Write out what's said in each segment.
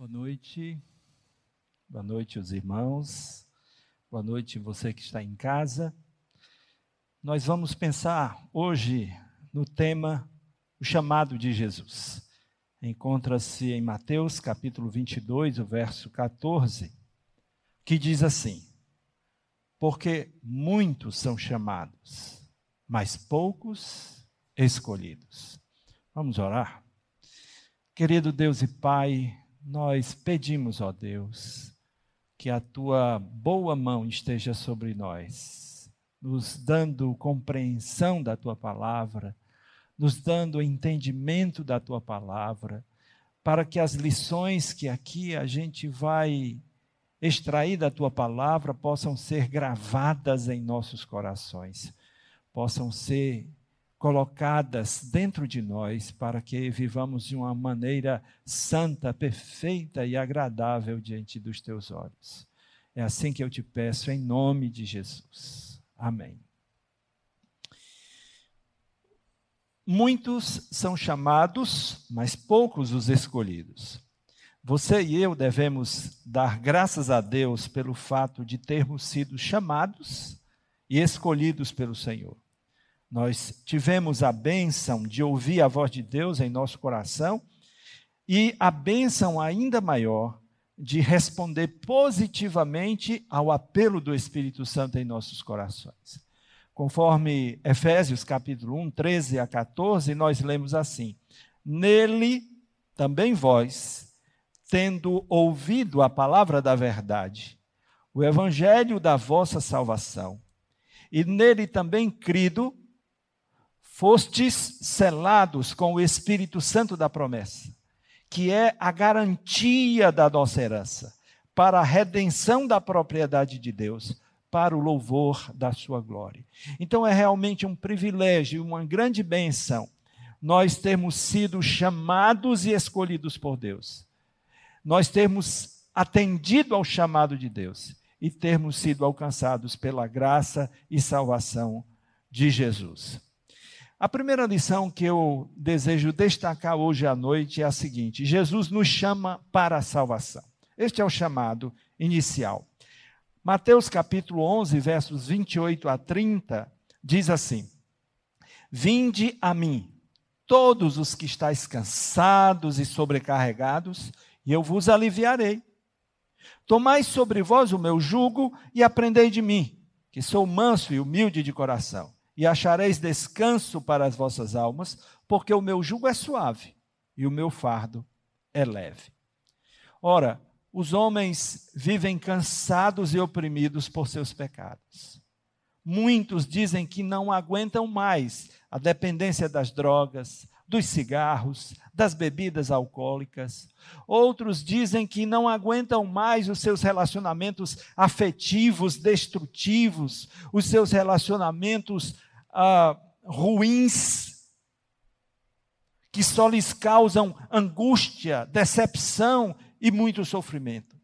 Boa noite. Boa noite, os irmãos. Boa noite, você que está em casa. Nós vamos pensar hoje no tema o chamado de Jesus. Encontra-se em Mateus capítulo 22, o verso 14, que diz assim: Porque muitos são chamados, mas poucos escolhidos. Vamos orar? Querido Deus e Pai, nós pedimos, ó Deus, que a tua boa mão esteja sobre nós, nos dando compreensão da tua palavra, nos dando entendimento da tua palavra, para que as lições que aqui a gente vai extrair da tua palavra possam ser gravadas em nossos corações, possam ser colocadas dentro de nós para que vivamos de uma maneira santa, perfeita e agradável diante dos teus olhos. É assim que eu te peço, em nome de Jesus. Amém. Muitos são chamados, mas poucos os escolhidos. Você e eu devemos dar graças a Deus pelo fato de termos sido chamados e escolhidos pelo Senhor. Nós tivemos a bênção de ouvir a voz de Deus em nosso coração e a bênção ainda maior de responder positivamente ao apelo do Espírito Santo em nossos corações. Conforme Efésios capítulo 1, 13 a 14, nós lemos assim: Nele também vós, tendo ouvido a palavra da verdade, o evangelho da vossa salvação, e nele também crido, fostes selados com o Espírito Santo da promessa, que é a garantia da nossa herança, para a redenção da propriedade de Deus, para o louvor da sua glória. Então é realmente um privilégio, uma grande benção, nós termos sido chamados e escolhidos por Deus. Nós termos atendido ao chamado de Deus e termos sido alcançados pela graça e salvação de Jesus. A primeira lição que eu desejo destacar hoje à noite é a seguinte: Jesus nos chama para a salvação. Este é o chamado inicial. Mateus capítulo 11, versos 28 a 30, diz assim: Vinde a mim, todos os que estáis cansados e sobrecarregados, e eu vos aliviarei. Tomai sobre vós o meu jugo e aprendei de mim, que sou manso e humilde de coração e achareis descanso para as vossas almas, porque o meu jugo é suave e o meu fardo é leve. Ora, os homens vivem cansados e oprimidos por seus pecados. Muitos dizem que não aguentam mais a dependência das drogas, dos cigarros, das bebidas alcoólicas. Outros dizem que não aguentam mais os seus relacionamentos afetivos destrutivos, os seus relacionamentos ah, ruins, que só lhes causam angústia, decepção e muito sofrimento.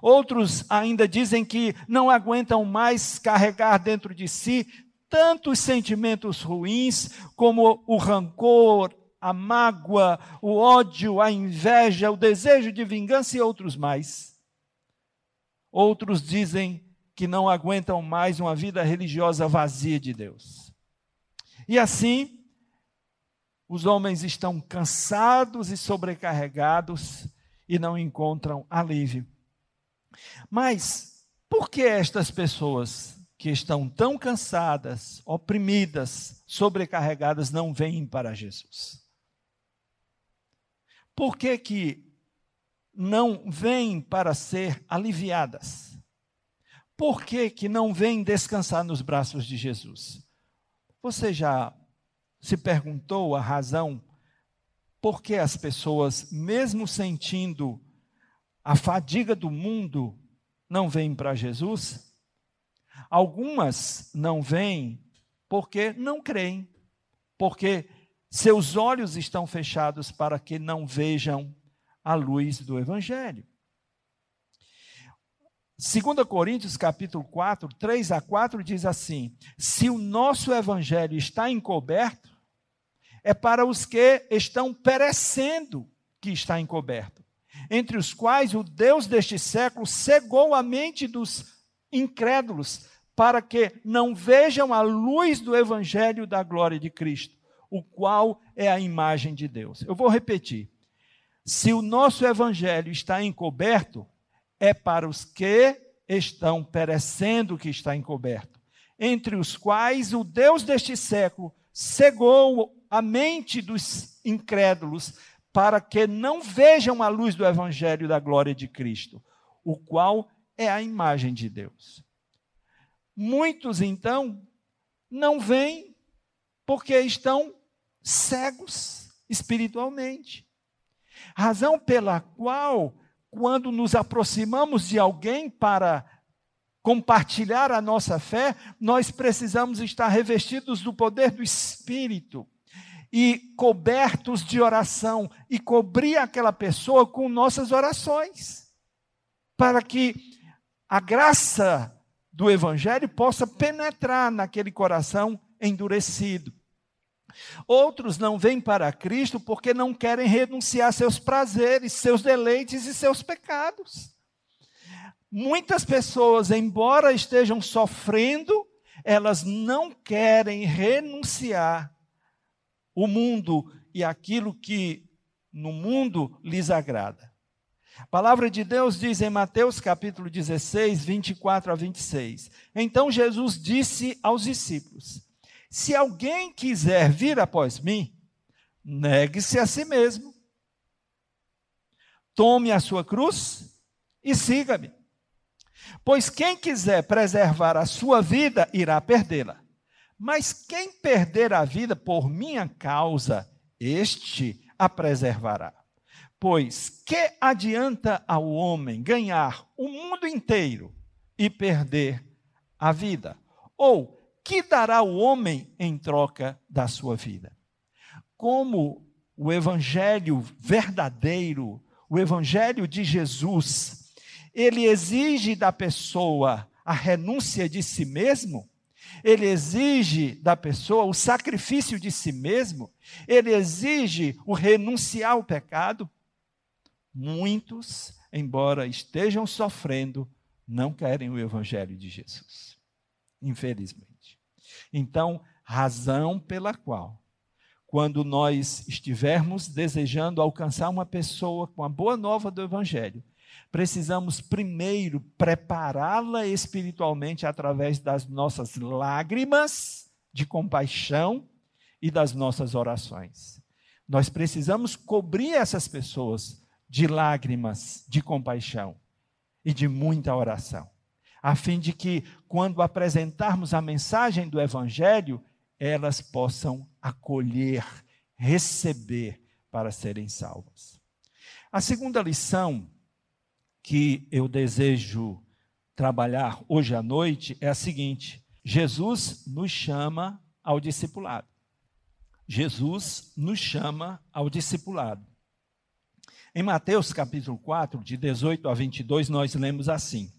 Outros ainda dizem que não aguentam mais carregar dentro de si tantos sentimentos ruins como o rancor, a mágoa, o ódio, a inveja, o desejo de vingança e outros mais. Outros dizem que não aguentam mais uma vida religiosa vazia de Deus. E assim, os homens estão cansados e sobrecarregados e não encontram alívio. Mas por que estas pessoas que estão tão cansadas, oprimidas, sobrecarregadas não vêm para Jesus? Por que que não vêm para ser aliviadas? Por que que não vêm descansar nos braços de Jesus? Você já se perguntou a razão por que as pessoas, mesmo sentindo a fadiga do mundo, não vêm para Jesus? Algumas não vêm porque não creem, porque seus olhos estão fechados para que não vejam a luz do Evangelho. 2 Coríntios capítulo 4, 3 a 4 diz assim: Se o nosso evangelho está encoberto, é para os que estão perecendo que está encoberto. entre os quais o Deus deste século cegou a mente dos incrédulos, para que não vejam a luz do evangelho da glória de Cristo, o qual é a imagem de Deus. Eu vou repetir. Se o nosso evangelho está encoberto, é para os que estão perecendo que está encoberto, entre os quais o Deus deste século cegou a mente dos incrédulos, para que não vejam a luz do evangelho da glória de Cristo, o qual é a imagem de Deus. Muitos, então, não veem porque estão cegos espiritualmente. Razão pela qual, quando nos aproximamos de alguém para compartilhar a nossa fé, nós precisamos estar revestidos do poder do Espírito e cobertos de oração e cobrir aquela pessoa com nossas orações, para que a graça do Evangelho possa penetrar naquele coração endurecido. Outros não vêm para Cristo porque não querem renunciar seus prazeres, seus deleites e seus pecados. Muitas pessoas, embora estejam sofrendo, elas não querem renunciar o mundo e aquilo que no mundo lhes agrada. A palavra de Deus diz em Mateus capítulo 16, 24 a 26. Então Jesus disse aos discípulos: Se alguém quiser vir após mim, negue-se a si mesmo. Tome a sua cruz e siga-me. Pois quem quiser preservar a sua vida irá perdê-la. Mas quem perder a vida por minha causa, este a preservará. Pois que adianta ao homem ganhar o mundo inteiro e perder a vida? Ou que dará o homem em troca da sua vida? Como o evangelho verdadeiro, o evangelho de Jesus, ele exige da pessoa a renúncia de si mesmo, ele exige da pessoa o sacrifício de si mesmo, ele exige o renunciar ao pecado. Muitos, embora estejam sofrendo, não querem o evangelho de Jesus. Infelizmente. Então, razão pela qual quando nós estivermos desejando alcançar uma pessoa com a boa nova do Evangelho, precisamos primeiro prepará-la espiritualmente através das nossas lágrimas de compaixão e das nossas orações. Nós precisamos cobrir essas pessoas de lágrimas de compaixão e de muita oração, a fim de que, quando apresentarmos a mensagem do Evangelho, elas possam acolher, receber para serem salvas. A segunda lição que eu desejo trabalhar hoje à noite é a seguinte: Jesus nos chama ao discipulado. Jesus nos chama ao discipulado. Em Mateus capítulo 4, de 18 a 22, nós lemos assim: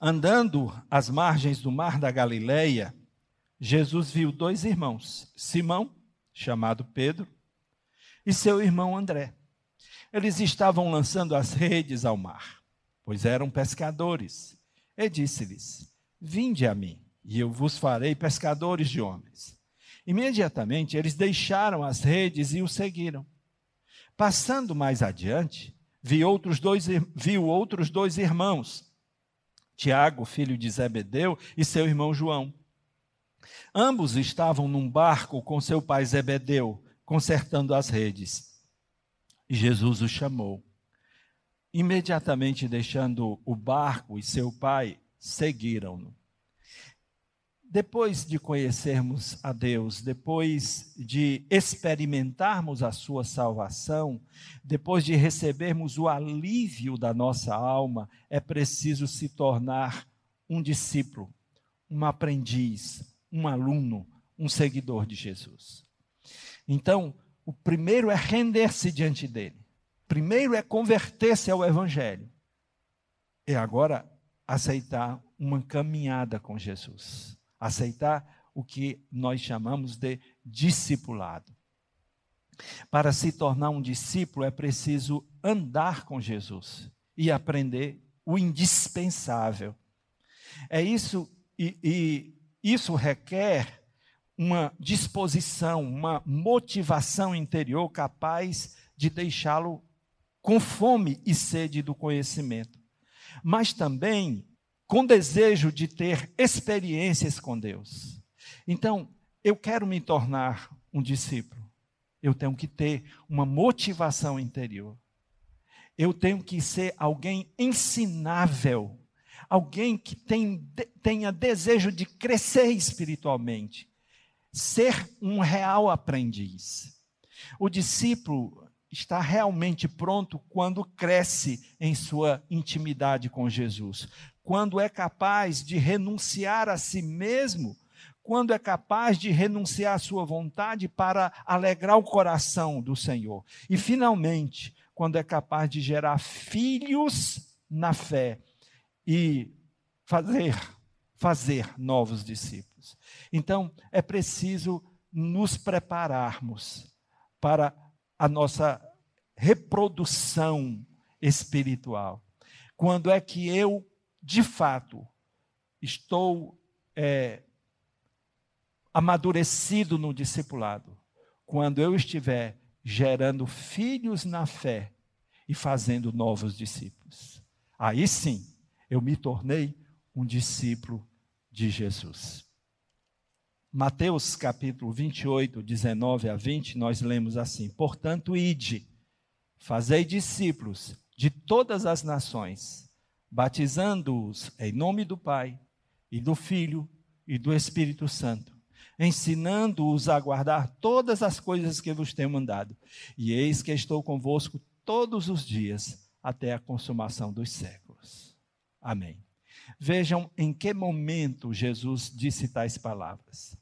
Andando às margens do mar da Galileia, Jesus viu dois irmãos, Simão, chamado Pedro, e seu irmão André. Eles estavam lançando as redes ao mar, pois eram pescadores. E disse-lhes: Vinde a mim, e eu vos farei pescadores de homens. Imediatamente eles deixaram as redes e o seguiram. Passando mais adiante, viu outros dois, viu outros dois irmãos, Tiago, filho de Zebedeu, e seu irmão João. Ambos estavam num barco com seu pai Zebedeu, consertando as redes. E Jesus o chamou. Imediatamente deixando o barco e seu pai, seguiram-no. Depois de conhecermos a Deus, depois de experimentarmos a sua salvação, depois de recebermos o alívio da nossa alma, é preciso se tornar um discípulo, um aprendiz, um aluno, um seguidor de Jesus. Então, o primeiro é render-se diante dele. Primeiro é converter-se ao Evangelho. E agora aceitar uma caminhada com Jesus. Aceitar o que nós chamamos de discipulado. Para se tornar um discípulo é preciso andar com Jesus e aprender o indispensável. É isso, e, e isso requer uma disposição, uma motivação interior capaz de deixá-lo com fome e sede do conhecimento, mas também com desejo de ter experiências com Deus. Então, eu quero me tornar um discípulo. Eu tenho que ter uma motivação interior. Eu tenho que ser alguém ensinável, alguém que tem, tenha desejo de crescer espiritualmente, ser um real aprendiz. O discípulo está realmente pronto quando cresce em sua intimidade com Jesus, quando é capaz de renunciar a si mesmo quando é capaz de renunciar à sua vontade para alegrar o coração do Senhor. E, finalmente, quando é capaz de gerar filhos na fé e fazer, fazer novos discípulos. Então, é preciso nos prepararmos para a nossa reprodução espiritual. Quando é que eu, de fato, estou é, amadurecido no discipulado, quando eu estiver gerando filhos na fé e fazendo novos discípulos. Aí sim, eu me tornei um discípulo de Jesus. Mateus capítulo 28, 19 a 20, nós lemos assim: Portanto, ide, fazei discípulos de todas as nações, batizando-os em nome do Pai, e do Filho e do Espírito Santo ensinando-os a guardar todas as coisas que vos tenho mandado. E eis que estou convosco todos os dias, até a consumação dos séculos. Amém. Vejam em que momento Jesus disse tais palavras.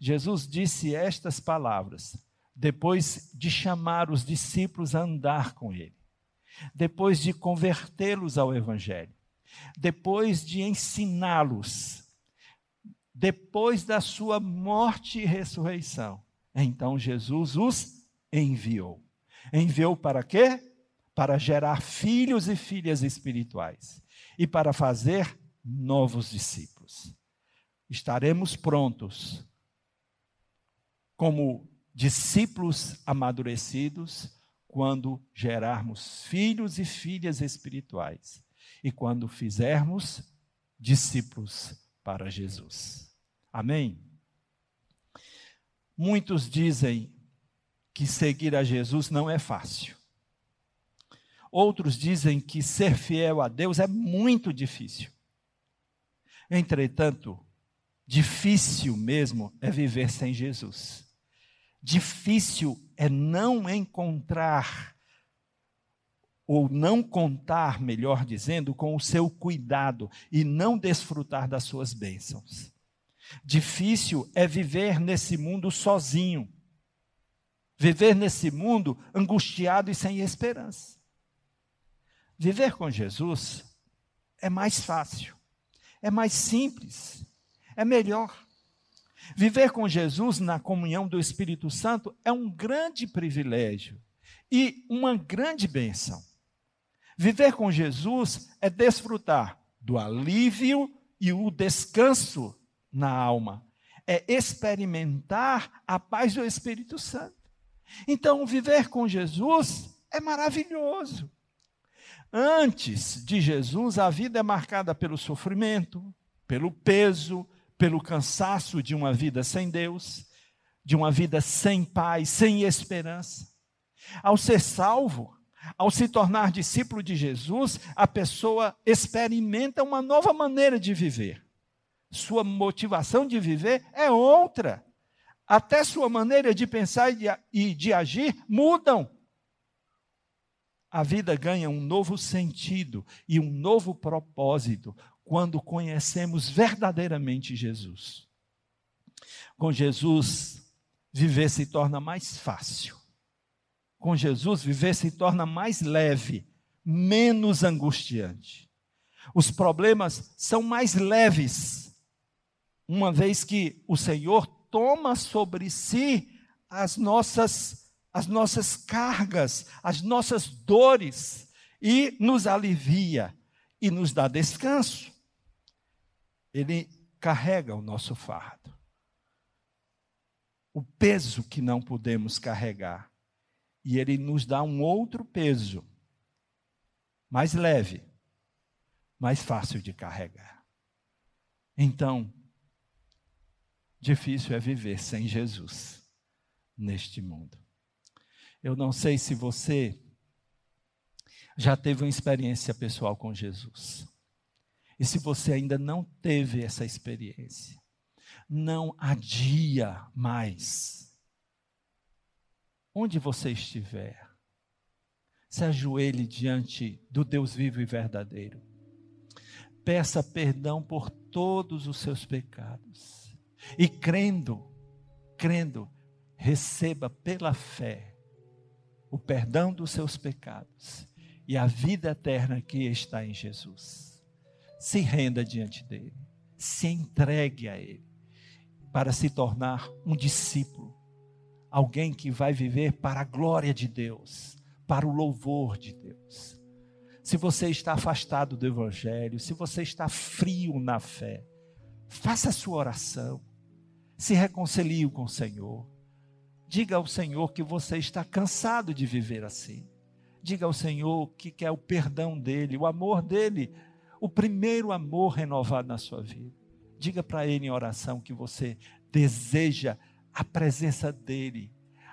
Jesus disse estas palavras depois de chamar os discípulos a andar com ele, depois de convertê-los ao Evangelho, depois de ensiná-los depois da sua morte e ressurreição. Então Jesus os enviou. Enviou para quê? Para gerar filhos e filhas espirituais e para fazer novos discípulos. Estaremos prontos como discípulos amadurecidos quando gerarmos filhos e filhas espirituais e quando fizermos discípulos para Jesus. Amém? Muitos dizem que seguir a Jesus não é fácil. Outros dizem que ser fiel a Deus é muito difícil. Entretanto, difícil mesmo é viver sem Jesus. Difícil é não encontrar, ou não contar, melhor dizendo, com o seu cuidado e não desfrutar das suas bênçãos. Difícil é viver nesse mundo sozinho. Viver nesse mundo angustiado e sem esperança. Viver com Jesus é mais fácil, é mais simples, é melhor. Viver com Jesus na comunhão do Espírito Santo é um grande privilégio e uma grande bênção. Viver com Jesus é desfrutar do alívio e o descanso na alma. É experimentar a paz do Espírito Santo. Então, viver com Jesus é maravilhoso. Antes de Jesus, a vida é marcada pelo sofrimento, pelo peso, pelo cansaço de uma vida sem Deus, de uma vida sem paz, sem esperança. Ao ser salvo, ao se tornar discípulo de Jesus, a pessoa experimenta uma nova maneira de viver sua motivação de viver é outra. Até sua maneira de pensar e de, agir mudam. A vida ganha um novo sentido e um novo propósito quando conhecemos verdadeiramente Jesus. Com Jesus, viver se torna mais fácil. Com Jesus, viver se torna mais leve, menos angustiante. Os problemas são mais leves uma vez que o Senhor toma sobre si as nossas as nossas cargas, as nossas dores e nos alivia e nos dá descanso. Ele carrega o nosso fardo. O peso que não podemos carregar. E ele nos dá um outro peso, mais leve, mais fácil de carregar. Então, difícil é viver sem Jesus neste mundo. Eu não sei se você já teve uma experiência pessoal com Jesus. E se você ainda não teve essa experiência, não adia mais. Onde você estiver, se ajoelhe diante do Deus vivo e verdadeiro. Peça perdão por todos os seus pecados. E crendo, crendo, receba pela fé o perdão dos seus pecados e a vida eterna que está em Jesus. Se renda diante dele, se entregue a ele, para se tornar um discípulo, alguém que vai viver para a glória de Deus, para o louvor de Deus. Se você está afastado do Evangelho, se você está frio na fé, faça a sua oração, se reconcilie com o Senhor Diga ao Senhor que você está cansado de viver assim. Diga ao Senhor que quer o perdão dele, o amor dele, o primeiro amor renovado na sua vida. Diga para ele em oração que você deseja a presença dele,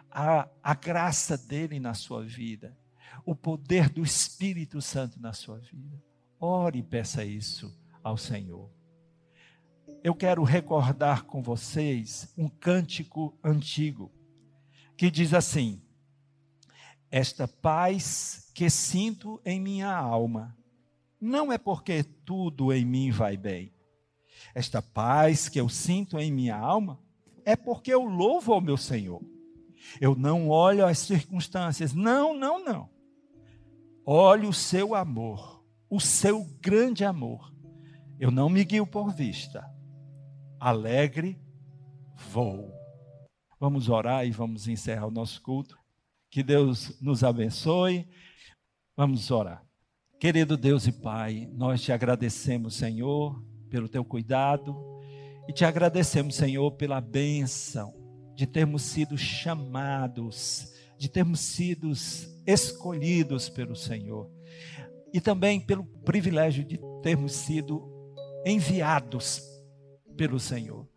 a, a graça dele na sua vida, o poder do Espírito Santo na sua vida. Ore e peça isso ao Senhor. Eu quero recordar com vocês um cântico antigo que diz assim: Esta paz que sinto em minha alma, não é porque tudo em mim vai bem. Esta paz que eu sinto em minha alma é porque eu louvo ao meu Senhor. Eu não olho as circunstâncias, não, não, não. Olho o seu amor, o seu grande amor. Eu não me guio por vista. Alegre vou. Vamos orar e vamos encerrar o nosso culto. Que Deus nos abençoe. Vamos orar. Querido Deus e Pai, nós te agradecemos, Senhor, pelo teu cuidado e te agradecemos, Senhor, pela bênção de termos sido chamados, de termos sido escolhidos pelo Senhor e também pelo privilégio de termos sido enviados pelo Senhor.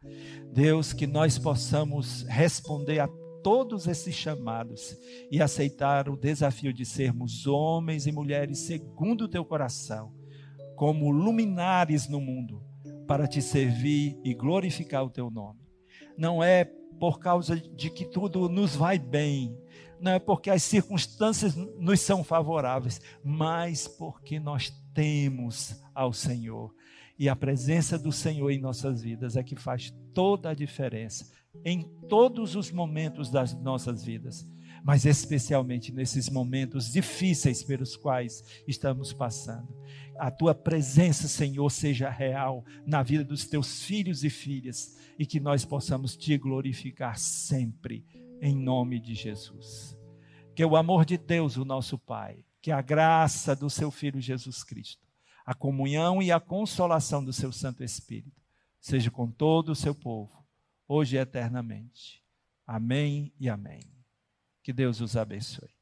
Deus, que nós possamos responder a todos esses chamados e aceitar o desafio de sermos homens e mulheres segundo o teu coração, como luminares no mundo, para te servir e glorificar o teu nome. Não é por causa de que tudo nos vai bem, não é porque as circunstâncias nos são favoráveis, mas porque nós temos ao Senhor e a presença do Senhor em nossas vidas é que faz toda a diferença em todos os momentos das nossas vidas, mas especialmente nesses momentos difíceis pelos quais estamos passando. A tua presença, Senhor, seja real na vida dos teus filhos e filhas e que nós possamos te glorificar sempre, em nome de Jesus. Que o amor de Deus, o nosso Pai, que a graça do seu Filho Jesus Cristo, a comunhão e a consolação do seu Santo Espírito, seja com todo o seu povo, hoje e eternamente. Amém e amém. Que Deus os abençoe.